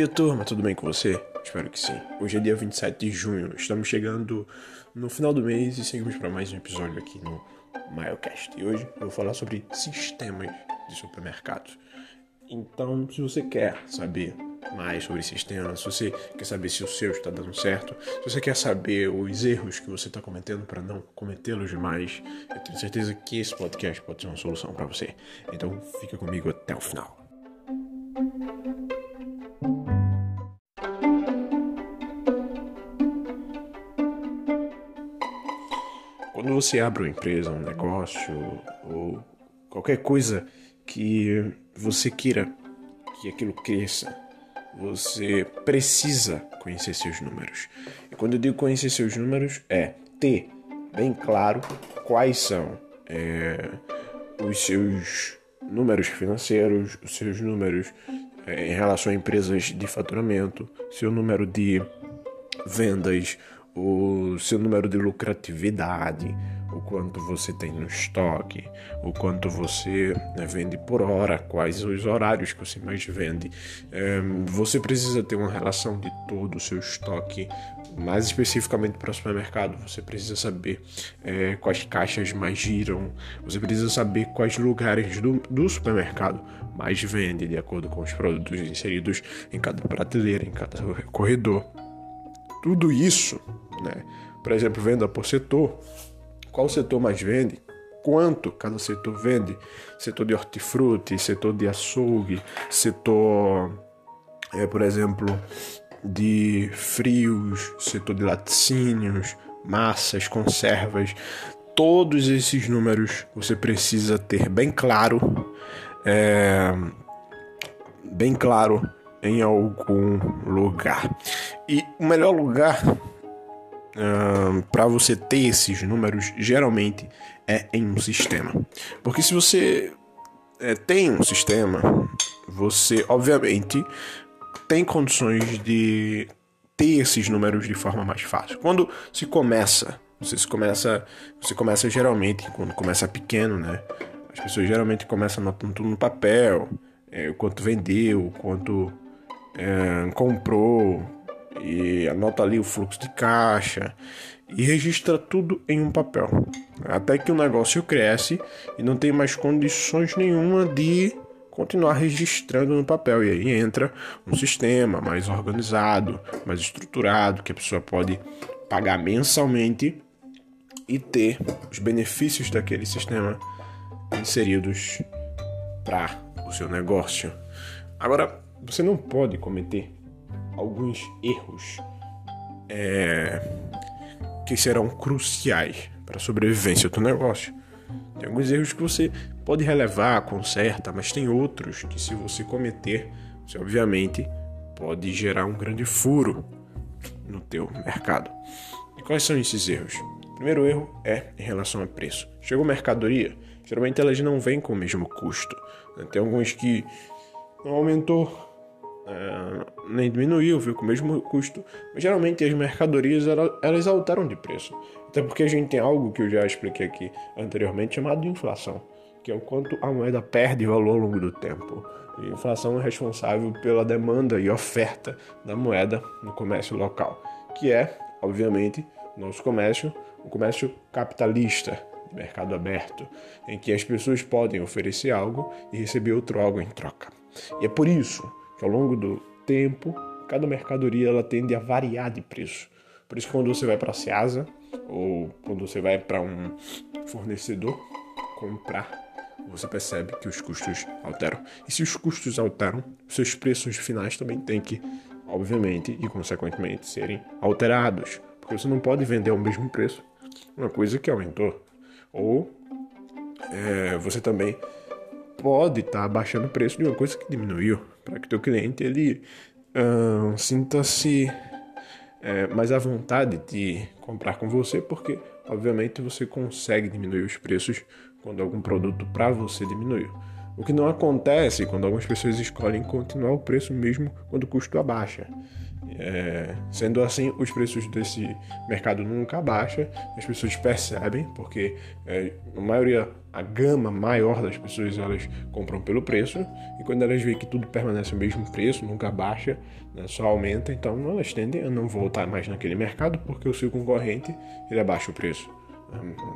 dia, turma, tudo bem com você? Espero que sim. Hoje é dia 27 de junho, estamos chegando no final do mês e seguimos para mais um episódio aqui no Milecast. E hoje eu vou falar sobre sistemas de supermercados. Então, se você quer saber mais sobre sistemas, se você quer saber se o seu está dando certo, se você quer saber os erros que você está cometendo para não cometê-los mais, eu tenho certeza que esse podcast pode ser uma solução para você. Então, fica comigo até o final. Quando você abre uma empresa, um negócio ou qualquer coisa que você queira que aquilo cresça, você precisa conhecer seus números. E quando eu digo conhecer seus números, é ter bem claro quais são é, os seus números financeiros, os seus números é, em relação a empresas de faturamento, seu número de vendas, o seu número de lucratividade, o quanto você tem no estoque, o quanto você né, vende por hora, quais os horários que você mais vende. É, você precisa ter uma relação de todo o seu estoque, mais especificamente para o supermercado. Você precisa saber é, quais caixas mais giram, você precisa saber quais lugares do, do supermercado mais vende de acordo com os produtos inseridos em cada prateleira, em cada corredor. Tudo isso, né? por exemplo, venda por setor, qual setor mais vende, quanto cada setor vende, setor de hortifruti, setor de açougue, setor, é, por exemplo, de frios, setor de laticínios, massas, conservas, todos esses números você precisa ter bem claro, é, bem claro em algum lugar. E o melhor lugar para você ter esses números geralmente é em um sistema. Porque se você é, tem um sistema, você obviamente tem condições de ter esses números de forma mais fácil. Quando se começa, você se começa, você começa geralmente quando começa pequeno, né? As pessoas geralmente começam anotando tudo no papel, é, o quanto vendeu, o quanto é, comprou, e anota ali o fluxo de caixa e registra tudo em um papel. Até que o negócio cresce e não tem mais condições nenhuma de continuar registrando no papel. E aí entra um sistema mais organizado, mais estruturado, que a pessoa pode pagar mensalmente e ter os benefícios daquele sistema inseridos para o seu negócio. Agora, você não pode cometer alguns erros é, que serão cruciais para a sobrevivência do negócio. Tem alguns erros que você pode relevar, conserta, mas tem outros que se você cometer, você obviamente pode gerar um grande furo no teu mercado. E quais são esses erros? Primeiro erro é em relação a preço. Chegou mercadoria, geralmente elas não vêm com o mesmo custo. Tem alguns que não aumentou é, nem diminuiu, viu, com o mesmo custo. Mas geralmente as mercadorias elas alteram de preço. Até porque a gente tem algo que eu já expliquei aqui anteriormente chamado de inflação, que é o quanto a moeda perde valor ao longo do tempo. E inflação é responsável pela demanda e oferta da moeda no comércio local, que é, obviamente, nosso comércio, o comércio capitalista, mercado aberto, em que as pessoas podem oferecer algo e receber outro algo em troca. E é por isso que ao longo do tempo, cada mercadoria ela tende a variar de preço. Por isso, quando você vai para a Ceasa ou quando você vai para um fornecedor comprar, você percebe que os custos alteram. E se os custos alteram, seus preços finais também têm que, obviamente e consequentemente, serem alterados. Porque você não pode vender ao mesmo preço uma coisa que aumentou. Ou é, você também pode estar tá baixando o preço de uma coisa que diminuiu para que teu cliente ele uh, sinta-se é, mais à vontade de comprar com você, porque obviamente você consegue diminuir os preços quando algum produto para você diminuiu. O que não acontece quando algumas pessoas escolhem continuar o preço mesmo quando o custo abaixa. É, sendo assim, os preços desse mercado nunca abaixam, as pessoas percebem, porque é, a maioria, a gama maior das pessoas, elas compram pelo preço, e quando elas veem que tudo permanece o mesmo preço, nunca baixa, né, só aumenta, então elas tendem a não voltar mais naquele mercado, porque o seu concorrente, ele abaixa o preço.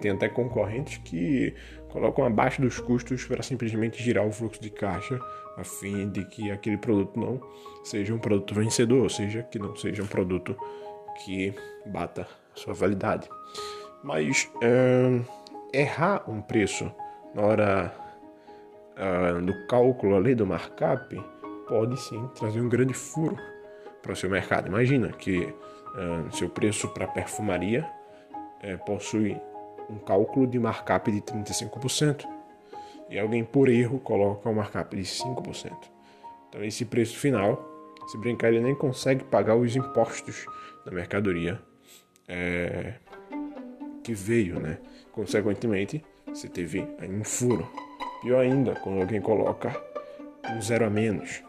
Tem até concorrentes que colocam abaixo dos custos para simplesmente girar o fluxo de caixa a fim de que aquele produto não seja um produto vencedor, ou seja, que não seja um produto que bata a sua validade. Mas errar um preço na hora do cálculo ali do markup pode sim trazer um grande furo para o seu mercado. Imagina que seu preço para perfumaria é, possui um cálculo de markup de 35% e alguém por erro coloca um markup de 5%. Então esse preço final, se brincar, ele nem consegue pagar os impostos da mercadoria é, que veio, né? Consequentemente, você teve um furo. Pior ainda, quando alguém coloca um zero a menos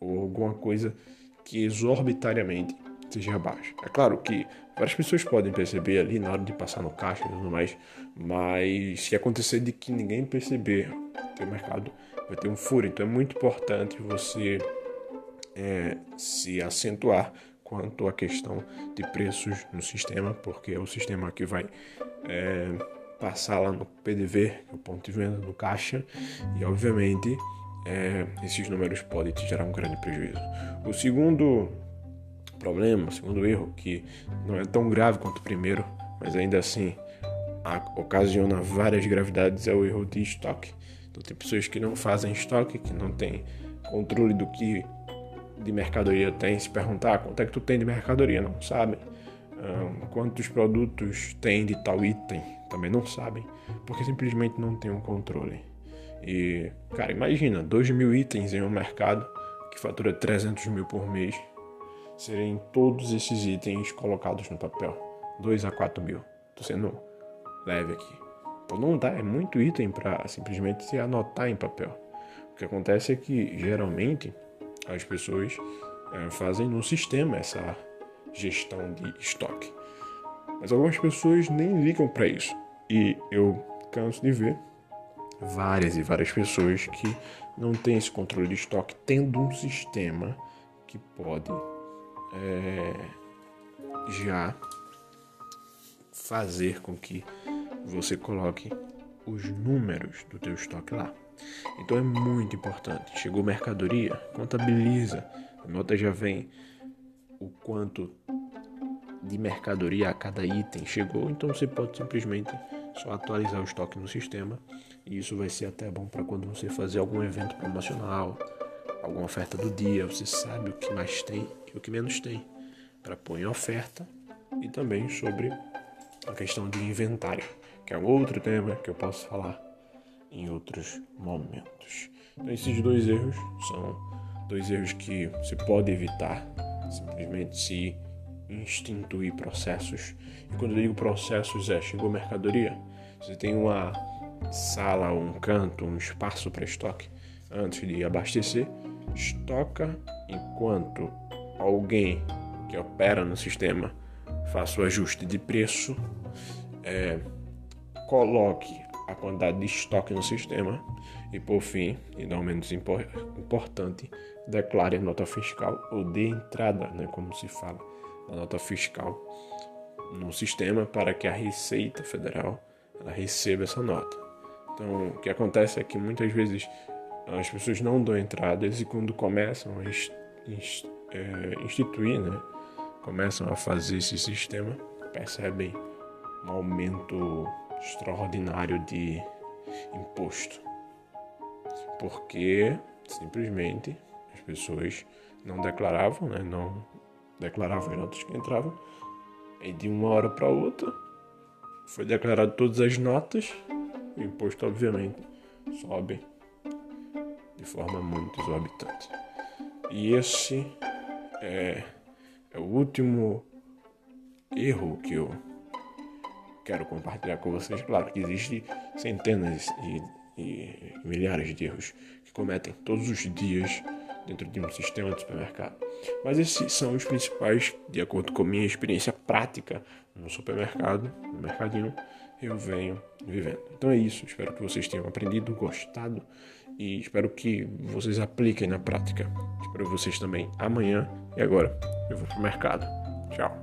ou alguma coisa que exorbitariamente seja baixa. É claro que várias pessoas podem perceber ali na hora de passar no caixa e tudo mais, mas se acontecer de que ninguém perceber, o mercado vai ter um furo. Então é muito importante você é, se acentuar quanto à questão de preços no sistema, porque é o sistema que vai é, passar lá no PDV, que é o ponto de venda no caixa, e obviamente é, esses números podem te gerar um grande prejuízo. O segundo problema, o segundo erro, que não é tão grave quanto o primeiro, mas ainda assim ocasiona várias gravidades, é o erro de estoque. Então tem pessoas que não fazem estoque, que não têm controle do que de mercadoria tem. Se perguntar quanto é que tu tem de mercadoria, não sabem. Um, quantos produtos tem de tal item, também não sabem, porque simplesmente não tem um controle. E, cara, imagina, 2 mil itens em um mercado que fatura 300 mil por mês serem todos esses itens colocados no papel. 2 a 4 mil. Tô sendo leve aqui. Então não dá, é muito item para simplesmente se anotar em papel. O que acontece é que geralmente as pessoas é, fazem no sistema essa gestão de estoque. Mas algumas pessoas nem ligam para isso. E eu canso de ver várias e várias pessoas que não têm esse controle de estoque, tendo um sistema que pode é, já fazer com que você coloque os números do teu estoque lá. Então é muito importante. Chegou mercadoria, contabiliza. A nota já vem o quanto de mercadoria a cada item chegou, então você pode simplesmente só atualizar o estoque no sistema e isso vai ser até bom para quando você fazer algum evento promocional, alguma oferta do dia, você sabe o que mais tem e o que menos tem para pôr em oferta e também sobre a questão de inventário, que é outro tema que eu posso falar em outros momentos. Então, esses dois erros são dois erros que você pode evitar simplesmente se instituir processos. E quando eu digo processos, é chegou mercadoria, você tem uma sala, um canto, um espaço para estoque antes de abastecer, estoca enquanto alguém que opera no sistema faça o ajuste de preço, é, coloque a quantidade de estoque no sistema e, por fim, e não menos importante, declare a nota fiscal ou dê entrada, né, como se fala, a nota fiscal no sistema para que a Receita Federal receba essa nota. Então, o que acontece é que muitas vezes as pessoas não dão entradas e quando começam a é, instituir, né, começam a fazer esse sistema, percebem um aumento extraordinário de imposto. Porque simplesmente as pessoas não declaravam, né? não declaravam as notas que entravam, e de uma hora para outra foi declarado todas as notas, o imposto obviamente sobe de forma muito exorbitante. E esse é é o último erro que eu quero compartilhar com vocês. Claro que existe centenas e milhares de erros que cometem todos os dias dentro de um sistema de supermercado. Mas esses são os principais, de acordo com minha experiência prática no supermercado, no mercadinho, eu venho vivendo. Então é isso. Espero que vocês tenham aprendido, gostado e espero que vocês apliquem na prática. Espero vocês também amanhã e agora eu vou pro mercado. Tchau.